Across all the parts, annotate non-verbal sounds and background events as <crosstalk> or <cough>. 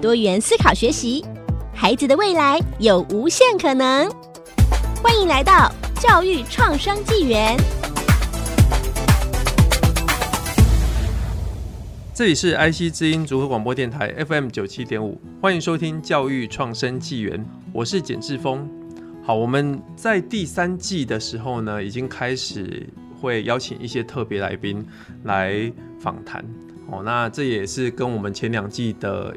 多元思考学习，孩子的未来有无限可能。欢迎来到教育创生纪元。这里是 IC 之音组合广播电台 FM 九七点五，欢迎收听教育创生纪元，我是简志峰。好，我们在第三季的时候呢，已经开始会邀请一些特别来宾来访谈。哦，那这也是跟我们前两季的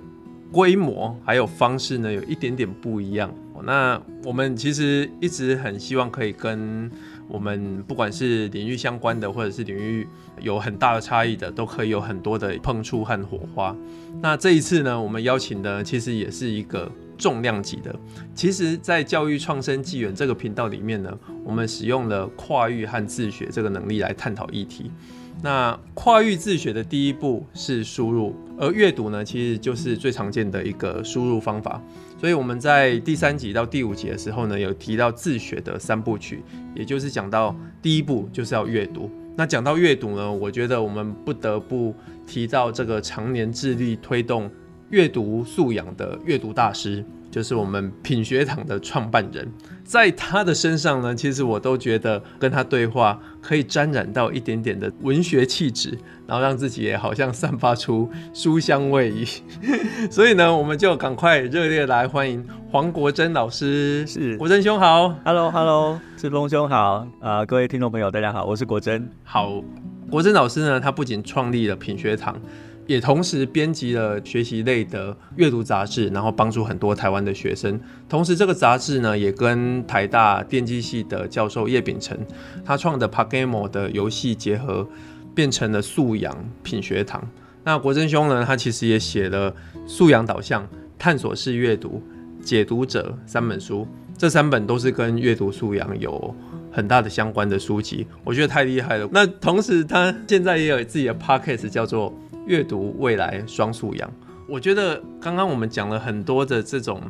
规模还有方式呢，有一点点不一样。那我们其实一直很希望可以跟我们不管是领域相关的，或者是领域有很大的差异的，都可以有很多的碰触和火花。那这一次呢，我们邀请的其实也是一个重量级的。其实，在教育创生纪元这个频道里面呢，我们使用了跨域和自学这个能力来探讨议题。那跨域自学的第一步是输入，而阅读呢，其实就是最常见的一个输入方法。所以我们在第三集到第五集的时候呢，有提到自学的三部曲，也就是讲到第一步就是要阅读。那讲到阅读呢，我觉得我们不得不提到这个常年致力推动阅读素养的阅读大师。就是我们品学堂的创办人，在他的身上呢，其实我都觉得跟他对话可以沾染到一点点的文学气质，然后让自己也好像散发出书香味一。<laughs> 所以呢，我们就赶快热烈来欢迎黄国珍老师。是，国珍兄好，Hello Hello，志峰兄好，啊、呃，各位听众朋友大家好，我是国珍。好，国珍老师呢，他不仅创立了品学堂。也同时编辑了学习类的阅读杂志，然后帮助很多台湾的学生。同时，这个杂志呢，也跟台大电机系的教授叶秉成他创的 PaGamO 的游戏结合，变成了素养品学堂。那国珍兄呢，他其实也写了素养导向、探索式阅读、解读者三本书，这三本都是跟阅读素养有很大的相关的书籍，我觉得太厉害了。那同时，他现在也有自己的 Podcast 叫做。阅读未来双素养，我觉得刚刚我们讲了很多的这种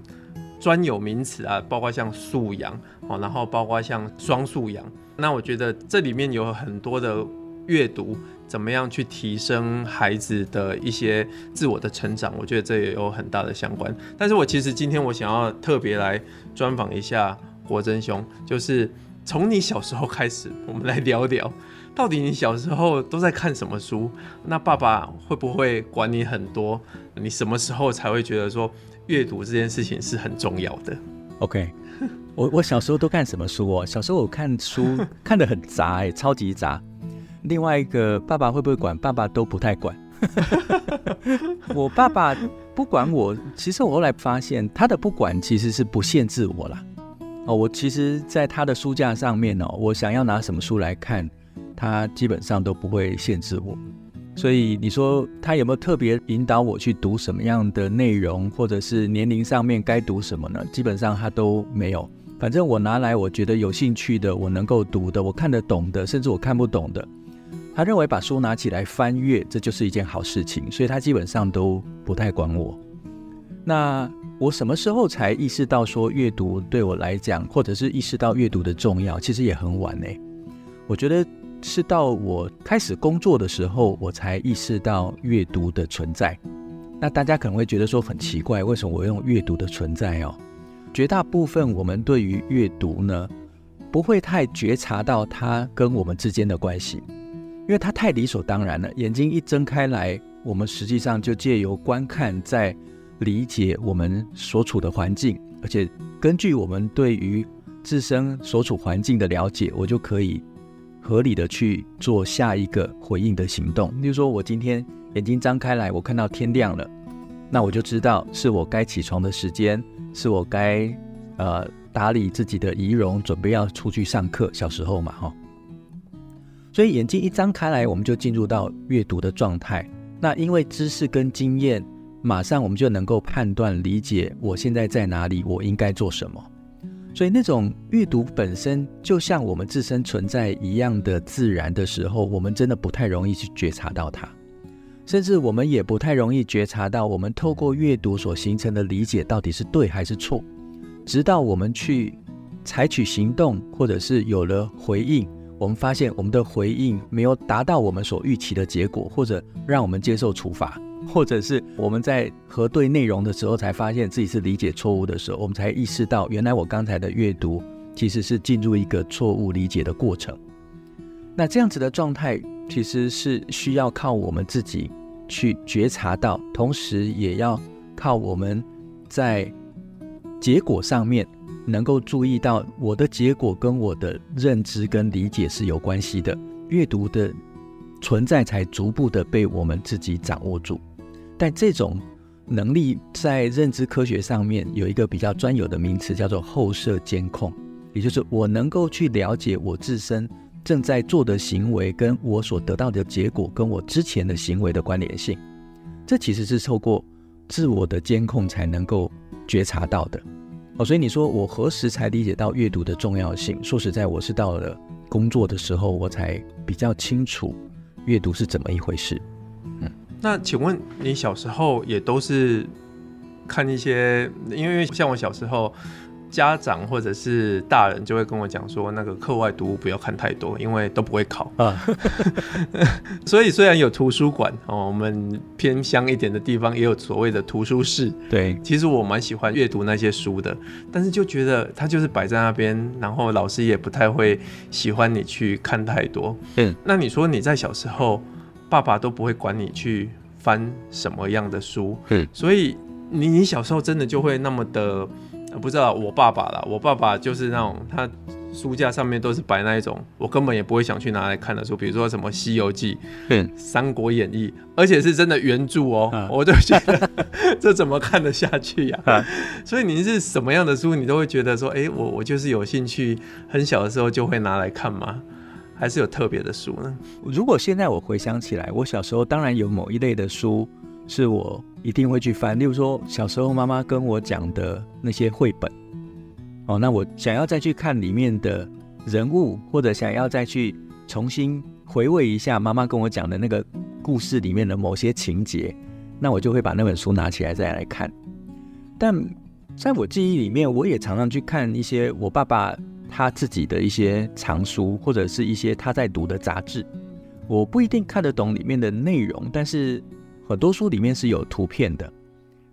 专有名词啊，包括像素养哦，然后包括像双素养，那我觉得这里面有很多的阅读怎么样去提升孩子的一些自我的成长，我觉得这也有很大的相关。但是我其实今天我想要特别来专访一下国珍兄，就是从你小时候开始，我们来聊聊。到底你小时候都在看什么书？那爸爸会不会管你很多？你什么时候才会觉得说阅读这件事情是很重要的？OK，我我小时候都看什么书哦？小时候我看书 <laughs> 看得很杂哎，超级杂。另外一个爸爸会不会管？爸爸都不太管。<laughs> 我爸爸不管我，其实我后来发现他的不管其实是不限制我啦。哦，我其实在他的书架上面哦，我想要拿什么书来看。他基本上都不会限制我，所以你说他有没有特别引导我去读什么样的内容，或者是年龄上面该读什么呢？基本上他都没有。反正我拿来我觉得有兴趣的，我能够读的，我看得懂的，甚至我看不懂的，他认为把书拿起来翻阅，这就是一件好事情，所以他基本上都不太管我。那我什么时候才意识到说阅读对我来讲，或者是意识到阅读的重要？其实也很晚呢。我觉得。是到我开始工作的时候，我才意识到阅读的存在。那大家可能会觉得说很奇怪，为什么我用阅读的存在哦？绝大部分我们对于阅读呢，不会太觉察到它跟我们之间的关系，因为它太理所当然了。眼睛一睁开来，我们实际上就借由观看，在理解我们所处的环境，而且根据我们对于自身所处环境的了解，我就可以。合理的去做下一个回应的行动，例如说，我今天眼睛张开来，我看到天亮了，那我就知道是我该起床的时间，是我该呃打理自己的仪容，准备要出去上课。小时候嘛，哈，所以眼睛一张开来，我们就进入到阅读的状态。那因为知识跟经验马上我们就能够判断理解我现在在哪里，我应该做什么。所以那种阅读本身就像我们自身存在一样的自然的时候，我们真的不太容易去觉察到它，甚至我们也不太容易觉察到我们透过阅读所形成的理解到底是对还是错。直到我们去采取行动，或者是有了回应，我们发现我们的回应没有达到我们所预期的结果，或者让我们接受处罚。或者是我们在核对内容的时候，才发现自己是理解错误的时候，我们才意识到，原来我刚才的阅读其实是进入一个错误理解的过程。那这样子的状态，其实是需要靠我们自己去觉察到，同时也要靠我们在结果上面能够注意到，我的结果跟我的认知跟理解是有关系的，阅读的存在才逐步的被我们自己掌握住。但这种能力在认知科学上面有一个比较专有的名词，叫做后设监控，也就是我能够去了解我自身正在做的行为跟我所得到的结果跟我之前的行为的关联性。这其实是透过自我的监控才能够觉察到的。哦，所以你说我何时才理解到阅读的重要性？说实在，我是到了工作的时候，我才比较清楚阅读是怎么一回事。那请问你小时候也都是看一些？因为像我小时候，家长或者是大人就会跟我讲说，那个课外读物不要看太多，因为都不会考啊。<laughs> 所以虽然有图书馆哦，我们偏乡一点的地方也有所谓的图书室。对，其实我蛮喜欢阅读那些书的，但是就觉得它就是摆在那边，然后老师也不太会喜欢你去看太多。嗯，那你说你在小时候？爸爸都不会管你去翻什么样的书，嗯，所以你你小时候真的就会那么的，不知道我爸爸啦，我爸爸就是那种他书架上面都是摆那一种，我根本也不会想去拿来看的书，比如说什么《西游记》、嗯，《三国演义》，而且是真的原著哦，啊、我就觉得这怎么看得下去呀？啊？所以您是什么样的书，你都会觉得说，哎、欸，我我就是有兴趣，很小的时候就会拿来看吗？还是有特别的书呢？如果现在我回想起来，我小时候当然有某一类的书是我一定会去翻，例如说小时候妈妈跟我讲的那些绘本。哦，那我想要再去看里面的人物，或者想要再去重新回味一下妈妈跟我讲的那个故事里面的某些情节，那我就会把那本书拿起来再来看。但在我记忆里面，我也常常去看一些我爸爸。他自己的一些藏书，或者是一些他在读的杂志，我不一定看得懂里面的内容，但是很多书里面是有图片的。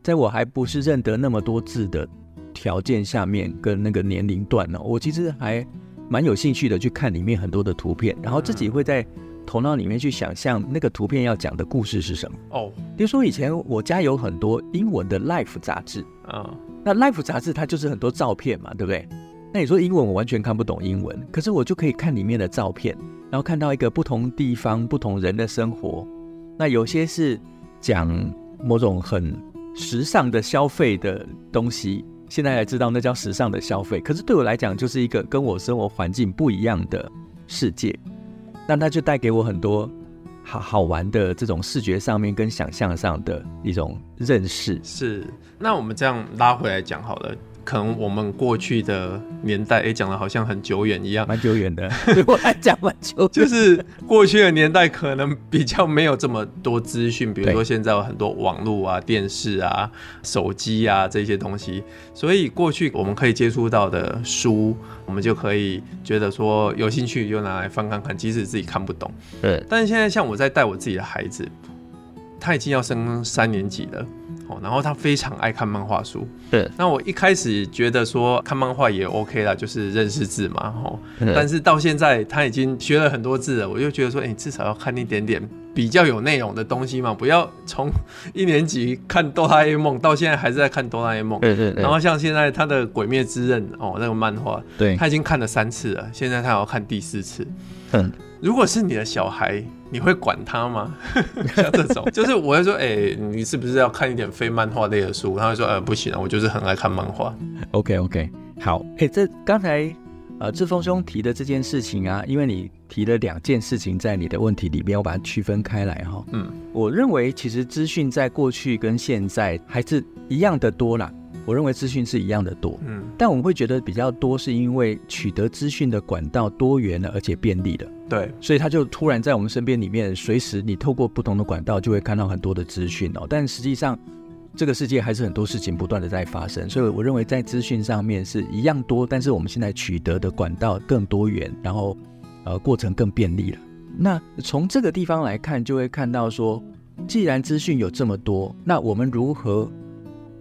在我还不是认得那么多字的条件下面，跟那个年龄段呢，我其实还蛮有兴趣的去看里面很多的图片，然后自己会在头脑里面去想象那个图片要讲的故事是什么。哦，比如说以前我家有很多英文的 Life 杂志啊，那 Life 杂志它就是很多照片嘛，对不对？那你说英文我完全看不懂英文，可是我就可以看里面的照片，然后看到一个不同地方、不同人的生活。那有些是讲某种很时尚的消费的东西，现在才知道那叫时尚的消费。可是对我来讲，就是一个跟我生活环境不一样的世界。那它就带给我很多好好玩的这种视觉上面跟想象上的一种认识。是，那我们这样拉回来讲好了。可能我们过去的年代，哎，讲的好像很久远一样，蛮久远的。<laughs> 对我来讲，蛮久。就是过去的年代，可能比较没有这么多资讯，比如说现在有很多网络啊、电视啊、手机啊这些东西，所以过去我们可以接触到的书，我们就可以觉得说有兴趣就拿来翻看看，即使自己看不懂。对。但是现在，像我在带我自己的孩子，他已经要升三年级了。然后他非常爱看漫画书。对，那我一开始觉得说看漫画也 OK 啦，就是认识字嘛，吼。但是到现在他已经学了很多字了，我就觉得说，哎、欸，至少要看一点点比较有内容的东西嘛，不要从一年级看哆啦 A 梦到现在还是在看哆啦 A 梦。对对对。然后像现在他的《鬼灭之刃》哦，那个漫画，对，他已经看了三次了，现在他要看第四次。嗯。如果是你的小孩，你会管他吗？<laughs> 像这种，<laughs> 就是我会说，哎、欸，你是不是要看一点非漫画类的书？他会说，呃，不行啊，我就是很爱看漫画。OK OK，好，哎、欸，这刚才呃，志峰兄提的这件事情啊，因为你提了两件事情在你的问题里面，我把它区分开来哈。嗯，我认为其实资讯在过去跟现在还是一样的多啦。我认为资讯是一样的多，嗯，但我们会觉得比较多，是因为取得资讯的管道多元了，而且便利了。对，所以他就突然在我们身边里面，随时你透过不同的管道就会看到很多的资讯哦。但实际上，这个世界还是很多事情不断的在发生，所以我认为在资讯上面是一样多，但是我们现在取得的管道更多元，然后呃过程更便利了。那从这个地方来看，就会看到说，既然资讯有这么多，那我们如何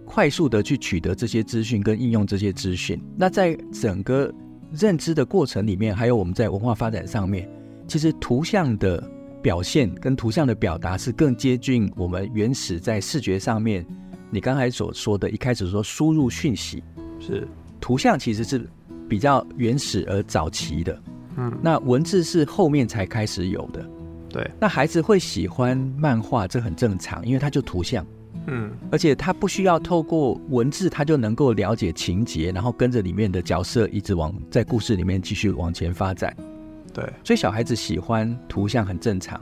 快速的去取得这些资讯跟应用这些资讯？那在整个认知的过程里面，还有我们在文化发展上面，其实图像的表现跟图像的表达是更接近我们原始在视觉上面。你刚才所说的，一开始说输入讯息是图像，其实是比较原始而早期的。嗯，那文字是后面才开始有的。对，那孩子会喜欢漫画，这很正常，因为它就图像。嗯，而且他不需要透过文字，他就能够了解情节，然后跟着里面的角色一直往在故事里面继续往前发展。对，所以小孩子喜欢图像很正常，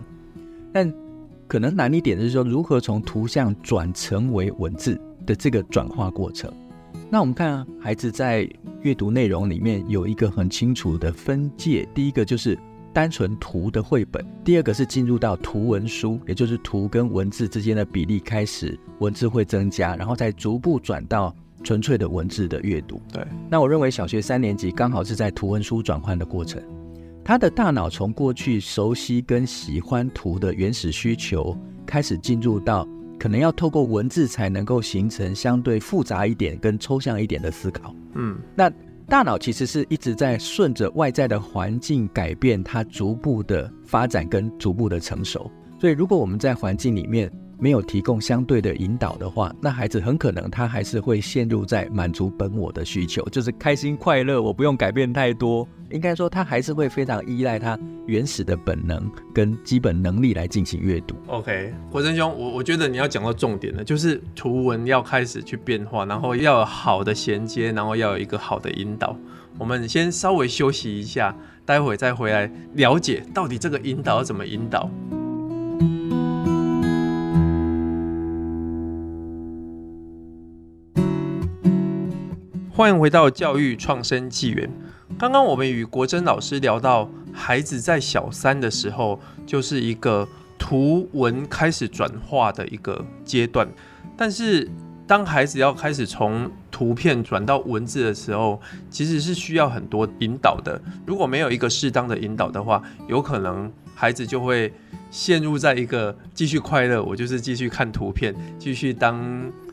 但。可能难一点的是说，如何从图像转成为文字的这个转化过程。那我们看啊，孩子在阅读内容里面有一个很清楚的分界，第一个就是单纯图的绘本，第二个是进入到图文书，也就是图跟文字之间的比例开始文字会增加，然后再逐步转到纯粹的文字的阅读。对，那我认为小学三年级刚好是在图文书转换的过程。他的大脑从过去熟悉跟喜欢图的原始需求，开始进入到可能要透过文字才能够形成相对复杂一点跟抽象一点的思考。嗯，那大脑其实是一直在顺着外在的环境改变，它逐步的发展跟逐步的成熟。所以，如果我们在环境里面，没有提供相对的引导的话，那孩子很可能他还是会陷入在满足本我的需求，就是开心快乐，我不用改变太多。应该说，他还是会非常依赖他原始的本能跟基本能力来进行阅读。OK，国珍兄，我我觉得你要讲到重点了，就是图文要开始去变化，然后要有好的衔接，然后要有一个好的引导。我们先稍微休息一下，待会再回来了解到底这个引导要怎么引导。欢迎回到教育创生纪元。刚刚我们与国珍老师聊到，孩子在小三的时候，就是一个图文开始转化的一个阶段。但是，当孩子要开始从图片转到文字的时候，其实是需要很多引导的。如果没有一个适当的引导的话，有可能孩子就会陷入在一个继续快乐，我就是继续看图片，继续当。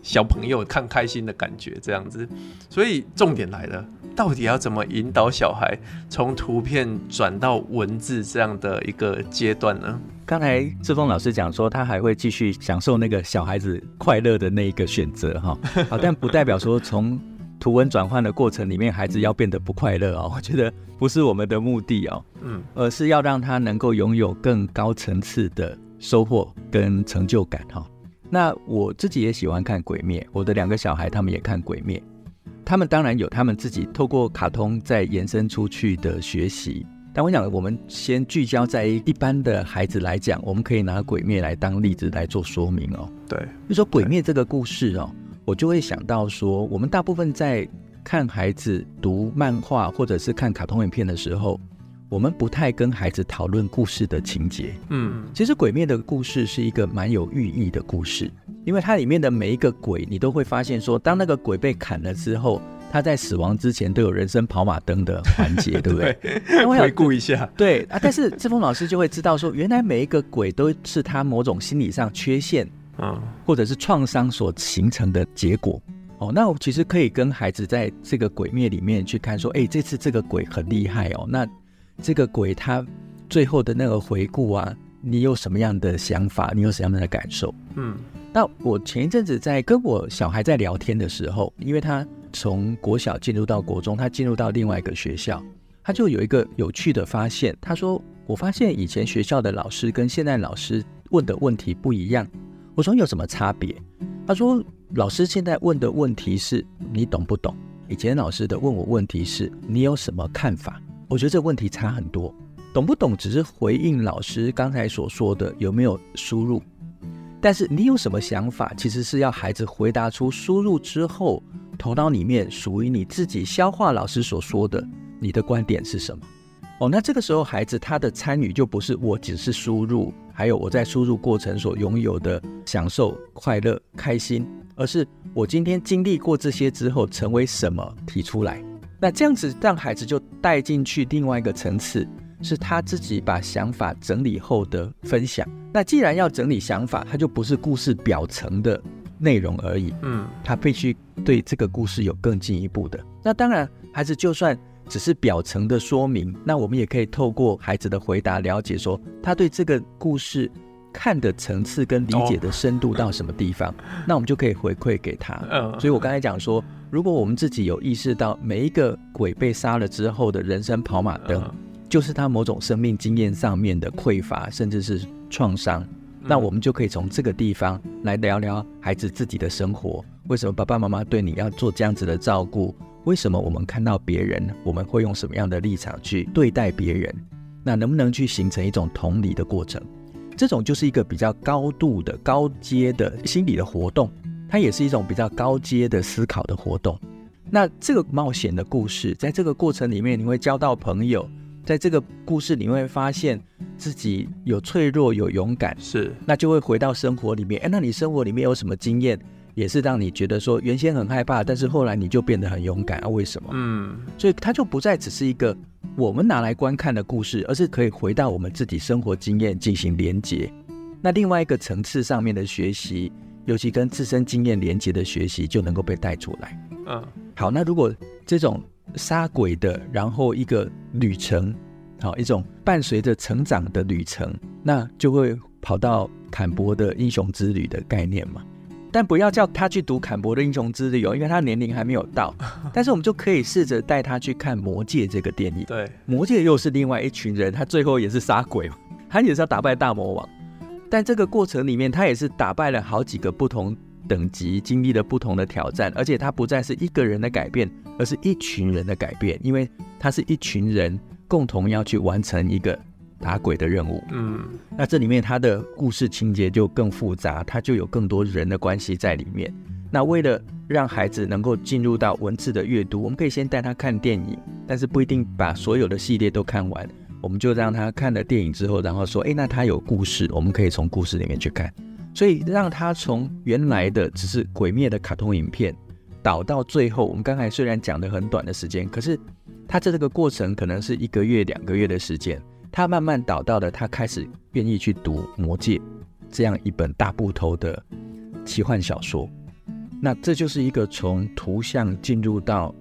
小朋友看开心的感觉，这样子，所以重点来了，到底要怎么引导小孩从图片转到文字这样的一个阶段呢？刚才志峰老师讲说，他还会继续享受那个小孩子快乐的那一个选择哈，好，但不代表说从图文转换的过程里面，孩子要变得不快乐哦。我觉得不是我们的目的哦，嗯，而是要让他能够拥有更高层次的收获跟成就感哈。那我自己也喜欢看《鬼灭》，我的两个小孩他们也看《鬼灭》，他们当然有他们自己透过卡通再延伸出去的学习。但我想，我们先聚焦在一般的孩子来讲，我们可以拿《鬼灭》来当例子来做说明哦。对，就说《鬼灭》这个故事哦，我就会想到说，我们大部分在看孩子读漫画或者是看卡通影片的时候。我们不太跟孩子讨论故事的情节。嗯，其实《鬼灭》的故事是一个蛮有寓意的故事，因为它里面的每一个鬼，你都会发现说，当那个鬼被砍了之后，他在死亡之前都有人生跑马灯的环节，对不对？对，<laughs> 回顾一下。对啊，但是志峰老师就会知道说，原来每一个鬼都是他某种心理上缺陷，嗯，或者是创伤所形成的结果。哦，那我其实可以跟孩子在这个《鬼灭》里面去看说，哎，这次这个鬼很厉害哦，那。这个鬼他最后的那个回顾啊，你有什么样的想法？你有什么样的感受？嗯，那我前一阵子在跟我小孩在聊天的时候，因为他从国小进入到国中，他进入到另外一个学校，他就有一个有趣的发现。他说：“我发现以前学校的老师跟现在老师问的问题不一样。”我说：“有什么差别？”他说：“老师现在问的问题是你懂不懂？”以前老师的问我问题是：你有什么看法？我觉得这问题差很多，懂不懂只是回应老师刚才所说的有没有输入，但是你有什么想法，其实是要孩子回答出输入之后，头脑里面属于你自己消化老师所说的，你的观点是什么？哦，那这个时候孩子他的参与就不是我只是输入，还有我在输入过程所拥有的享受、快乐、开心，而是我今天经历过这些之后成为什么提出来。那这样子让孩子就带进去另外一个层次，是他自己把想法整理后的分享。那既然要整理想法，他就不是故事表层的内容而已，嗯，他必须对这个故事有更进一步的。那当然，孩子就算只是表层的说明，那我们也可以透过孩子的回答了解说他对这个故事看的层次跟理解的深度到什么地方，<laughs> 那我们就可以回馈给他。所以我刚才讲说。如果我们自己有意识到每一个鬼被杀了之后的人生跑马灯，就是他某种生命经验上面的匮乏，甚至是创伤，那我们就可以从这个地方来聊聊孩子自己的生活。为什么爸爸妈妈对你要做这样子的照顾？为什么我们看到别人，我们会用什么样的立场去对待别人？那能不能去形成一种同理的过程？这种就是一个比较高度的、高阶的心理的活动。它也是一种比较高阶的思考的活动。那这个冒险的故事，在这个过程里面，你会交到朋友，在这个故事里面会发现自己有脆弱、有勇敢，是，那就会回到生活里面。哎，那你生活里面有什么经验，也是让你觉得说原先很害怕，但是后来你就变得很勇敢啊？为什么？嗯，所以它就不再只是一个我们拿来观看的故事，而是可以回到我们自己生活经验进行连接。那另外一个层次上面的学习。尤其跟自身经验连接的学习就能够被带出来。嗯，好，那如果这种杀鬼的，然后一个旅程，好，一种伴随着成长的旅程，那就会跑到坎伯的英雄之旅的概念嘛。但不要叫他去读坎伯的英雄之旅哦，因为他年龄还没有到。<laughs> 但是我们就可以试着带他去看《魔戒》这个电影。对，《魔戒》又是另外一群人，他最后也是杀鬼，<laughs> 他也是要打败大魔王。但这个过程里面，他也是打败了好几个不同等级，经历了不同的挑战，而且他不再是一个人的改变，而是一群人的改变，因为他是一群人共同要去完成一个打鬼的任务。嗯，那这里面他的故事情节就更复杂，他就有更多人的关系在里面。那为了让孩子能够进入到文字的阅读，我们可以先带他看电影，但是不一定把所有的系列都看完。我们就让他看了电影之后，然后说：“诶，那他有故事，我们可以从故事里面去看。”所以让他从原来的只是鬼灭的卡通影片，导到最后，我们刚才虽然讲的很短的时间，可是他在这个过程可能是一个月、两个月的时间，他慢慢导到了他开始愿意去读《魔戒》这样一本大部头的奇幻小说。那这就是一个从图像进入到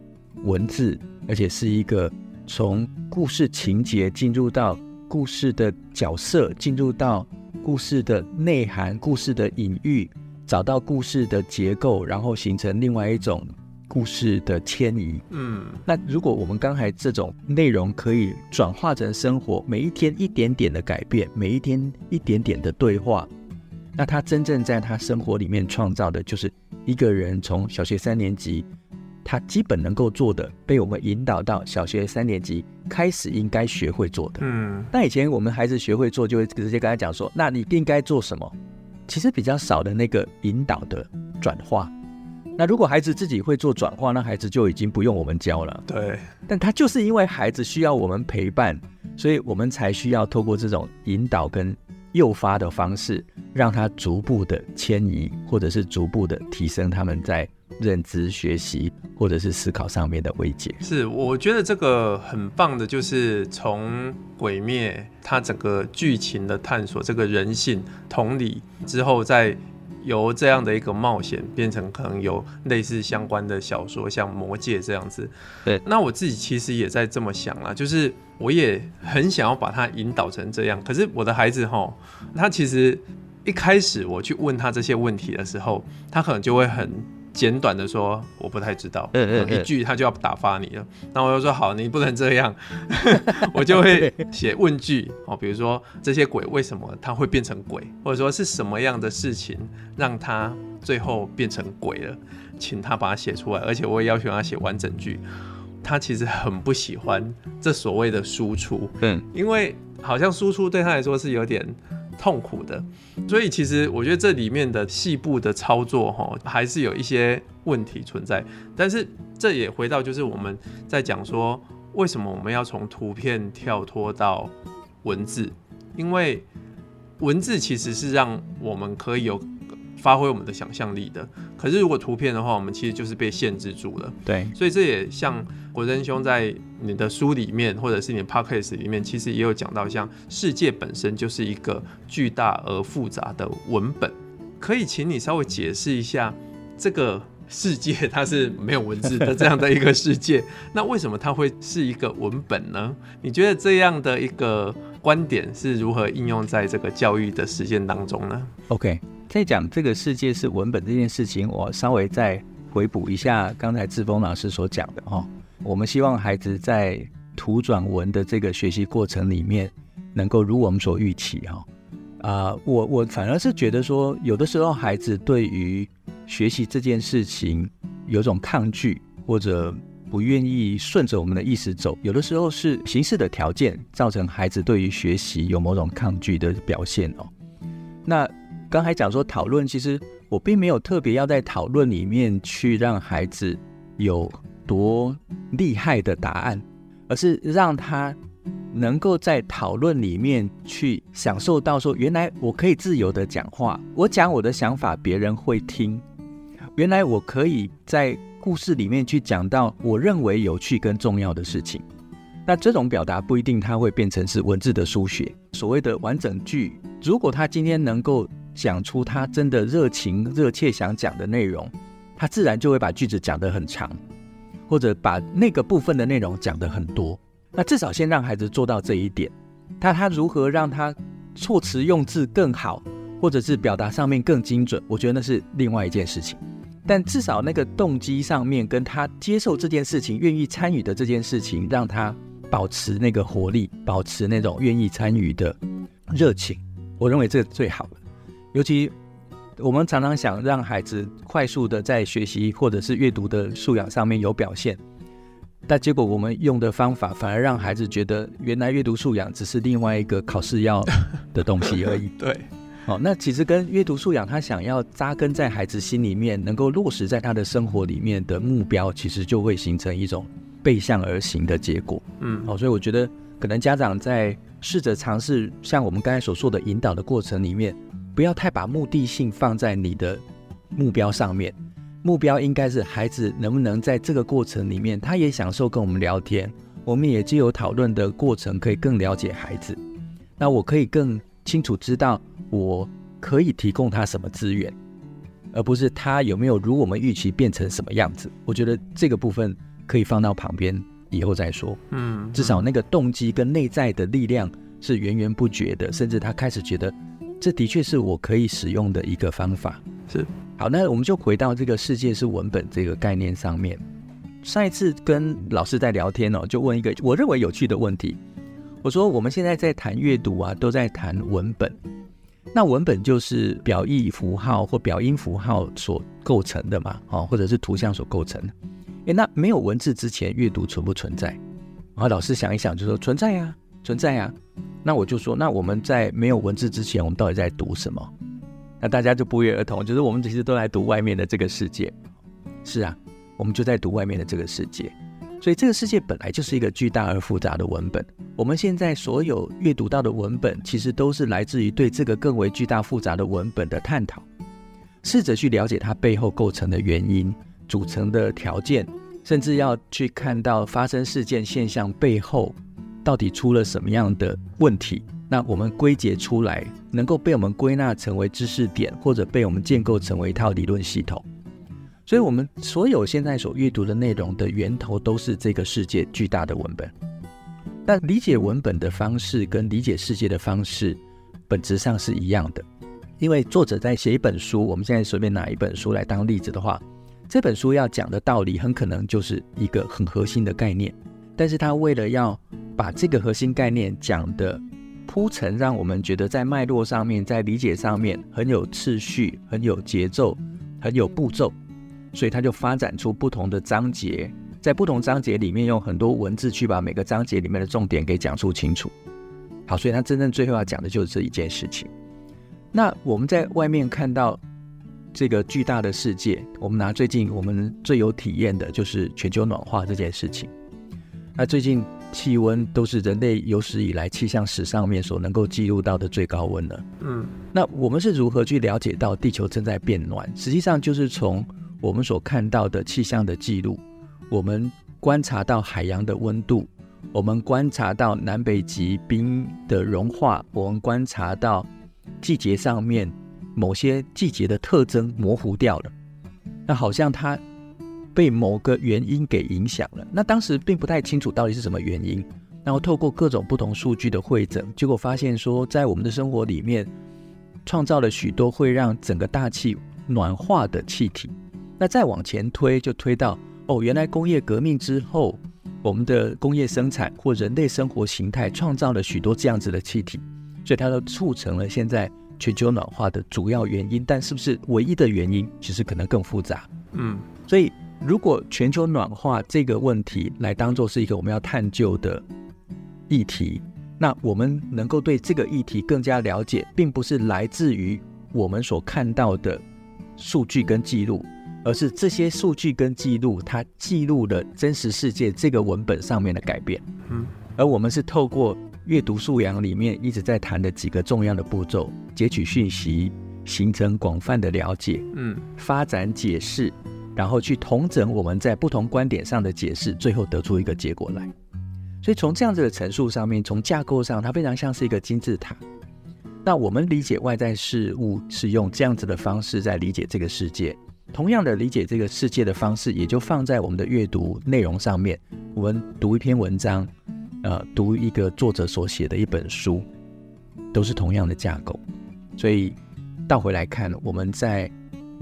文字，而且是一个。从故事情节进入到故事的角色，进入到故事的内涵、故事的隐喻，找到故事的结构，然后形成另外一种故事的迁移。嗯，那如果我们刚才这种内容可以转化成生活，每一天一点点的改变，每一天一点点的对话，那他真正在他生活里面创造的就是一个人从小学三年级。他基本能够做的，被我们引导到小学三年级开始应该学会做的。嗯，那以前我们孩子学会做，就会直接跟他讲说：“那你应该做什么？”其实比较少的那个引导的转化。那如果孩子自己会做转化，那孩子就已经不用我们教了。对。但他就是因为孩子需要我们陪伴，所以我们才需要透过这种引导跟诱发的方式，让他逐步的迁移，或者是逐步的提升他们在。认知、学习或者是思考上面的慰藉，是我觉得这个很棒的，就是从鬼灭它整个剧情的探索，这个人性同理之后，再由这样的一个冒险变成可能有类似相关的小说，像魔戒这样子。对，那我自己其实也在这么想啦，就是我也很想要把它引导成这样，可是我的孩子哈，他其实一开始我去问他这些问题的时候，他可能就会很。简短的说，我不太知道，嗯一句他就要打发你了。那我就说好，你不能这样，<laughs> 我就会写问句哦，比如说这些鬼为什么他会变成鬼，或者说是什么样的事情让他最后变成鬼了，请他把它写出来，而且我也要求他写完整句。他其实很不喜欢这所谓的输出，嗯，因为好像输出对他来说是有点痛苦的，所以其实我觉得这里面的细部的操作哈，还是有一些问题存在。但是这也回到就是我们在讲说，为什么我们要从图片跳脱到文字？因为文字其实是让我们可以有。发挥我们的想象力的，可是如果图片的话，我们其实就是被限制住了。对，所以这也像国珍兄在你的书里面，或者是你的 podcast 里面，其实也有讲到，像世界本身就是一个巨大而复杂的文本。可以请你稍微解释一下，这个世界它是没有文字的这样的一个世界，<laughs> 那为什么它会是一个文本呢？你觉得这样的一个观点是如何应用在这个教育的实践当中呢？OK。在讲这个世界是文本这件事情，我稍微再回补一下刚才志峰老师所讲的哈。我们希望孩子在图转文的这个学习过程里面，能够如我们所预期哈。啊，我我反而是觉得说，有的时候孩子对于学习这件事情有种抗拒，或者不愿意顺着我们的意思走。有的时候是形式的条件造成孩子对于学习有某种抗拒的表现哦。那刚才讲说讨论，其实我并没有特别要在讨论里面去让孩子有多厉害的答案，而是让他能够在讨论里面去享受到说，原来我可以自由的讲话，我讲我的想法，别人会听。原来我可以在故事里面去讲到我认为有趣跟重要的事情。那这种表达不一定它会变成是文字的书写，所谓的完整句，如果他今天能够。讲出他真的热情、热切想讲的内容，他自然就会把句子讲得很长，或者把那个部分的内容讲得很多。那至少先让孩子做到这一点。他他如何让他措辞用字更好，或者是表达上面更精准，我觉得那是另外一件事情。但至少那个动机上面，跟他接受这件事情、愿意参与的这件事情，让他保持那个活力，保持那种愿意参与的热情，我认为这最好的。尤其我们常常想让孩子快速的在学习或者是阅读的素养上面有表现，但结果我们用的方法反而让孩子觉得原来阅读素养只是另外一个考试要的东西而已。<laughs> 对，哦，那其实跟阅读素养他想要扎根在孩子心里面，能够落实在他的生活里面的目标，其实就会形成一种背向而行的结果。嗯，好，所以我觉得可能家长在试着尝试像我们刚才所说的引导的过程里面。不要太把目的性放在你的目标上面，目标应该是孩子能不能在这个过程里面，他也享受跟我们聊天，我们也既有讨论的过程可以更了解孩子。那我可以更清楚知道我可以提供他什么资源，而不是他有没有如我们预期变成什么样子。我觉得这个部分可以放到旁边以后再说。嗯，至少那个动机跟内在的力量是源源不绝的，甚至他开始觉得。这的确是我可以使用的一个方法。是，好，那我们就回到这个世界是文本这个概念上面。上一次跟老师在聊天哦，就问一个我认为有趣的问题。我说我们现在在谈阅读啊，都在谈文本。那文本就是表意符号或表音符号所构成的嘛，哦，或者是图像所构成的。诶，那没有文字之前，阅读存不存在？然后老师想一想，就说存在呀，存在呀。那我就说，那我们在没有文字之前，我们到底在读什么？那大家就不约而同，就是我们其实都在读外面的这个世界。是啊，我们就在读外面的这个世界。所以这个世界本来就是一个巨大而复杂的文本。我们现在所有阅读到的文本，其实都是来自于对这个更为巨大复杂的文本的探讨，试着去了解它背后构成的原因、组成的条件，甚至要去看到发生事件现象背后。到底出了什么样的问题？那我们归结出来，能够被我们归纳成为知识点，或者被我们建构成为一套理论系统。所以，我们所有现在所阅读的内容的源头，都是这个世界巨大的文本。但理解文本的方式跟理解世界的方式，本质上是一样的。因为作者在写一本书，我们现在随便拿一本书来当例子的话，这本书要讲的道理，很可能就是一个很核心的概念。但是他为了要把这个核心概念讲的铺陈，让我们觉得在脉络上面，在理解上面很有次序、很有节奏、很有步骤，所以他就发展出不同的章节，在不同章节里面用很多文字去把每个章节里面的重点给讲述清楚。好，所以他真正最后要讲的就是这一件事情。那我们在外面看到这个巨大的世界，我们拿最近我们最有体验的就是全球暖化这件事情。那最近气温都是人类有史以来气象史上面所能够记录到的最高温了。嗯，那我们是如何去了解到地球正在变暖？实际上就是从我们所看到的气象的记录，我们观察到海洋的温度，我们观察到南北极冰的融化，我们观察到季节上面某些季节的特征模糊掉了，那好像它。被某个原因给影响了，那当时并不太清楚到底是什么原因，然后透过各种不同数据的会诊，结果发现说，在我们的生活里面，创造了许多会让整个大气暖化的气体。那再往前推，就推到哦，原来工业革命之后，我们的工业生产或人类生活形态创造了许多这样子的气体，所以它都促成了现在全球暖化的主要原因。但是不是唯一的原因？其实可能更复杂。嗯，所以。如果全球暖化这个问题来当做是一个我们要探究的议题，那我们能够对这个议题更加了解，并不是来自于我们所看到的数据跟记录，而是这些数据跟记录它记录了真实世界这个文本上面的改变。嗯，而我们是透过阅读素养里面一直在谈的几个重要的步骤：截取讯息、形成广泛的了解、嗯，发展解释。然后去统整我们在不同观点上的解释，最后得出一个结果来。所以从这样子的陈述上面，从架构上，它非常像是一个金字塔。那我们理解外在事物是用这样子的方式在理解这个世界，同样的理解这个世界的方式，也就放在我们的阅读内容上面。我们读一篇文章，呃，读一个作者所写的一本书，都是同样的架构。所以倒回来看，我们在。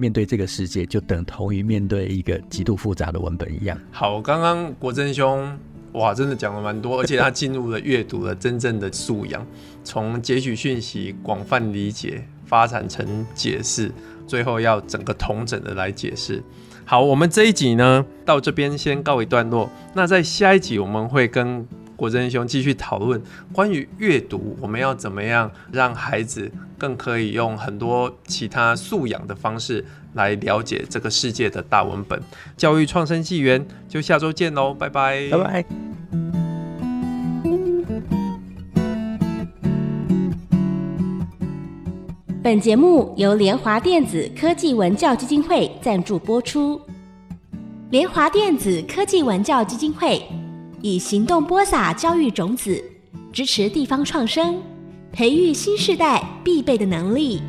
面对这个世界，就等同于面对一个极度复杂的文本一样。好，刚刚国珍兄，哇，真的讲了蛮多，而且他进入了阅读的真正的素养，从截取讯息、广泛理解、发展成解释，最后要整个统整的来解释。好，我们这一集呢，到这边先告一段落。那在下一集，我们会跟国珍兄继续讨论关于阅读，我们要怎么样让孩子更可以用很多其他素养的方式来了解这个世界的大文本。教育创生纪元，就下周见喽，拜拜，拜拜。本节目由联华电子科技文教基金会赞助播出。联华电子科技文教基金会。以行动播撒教育种子，支持地方创生，培育新时代必备的能力。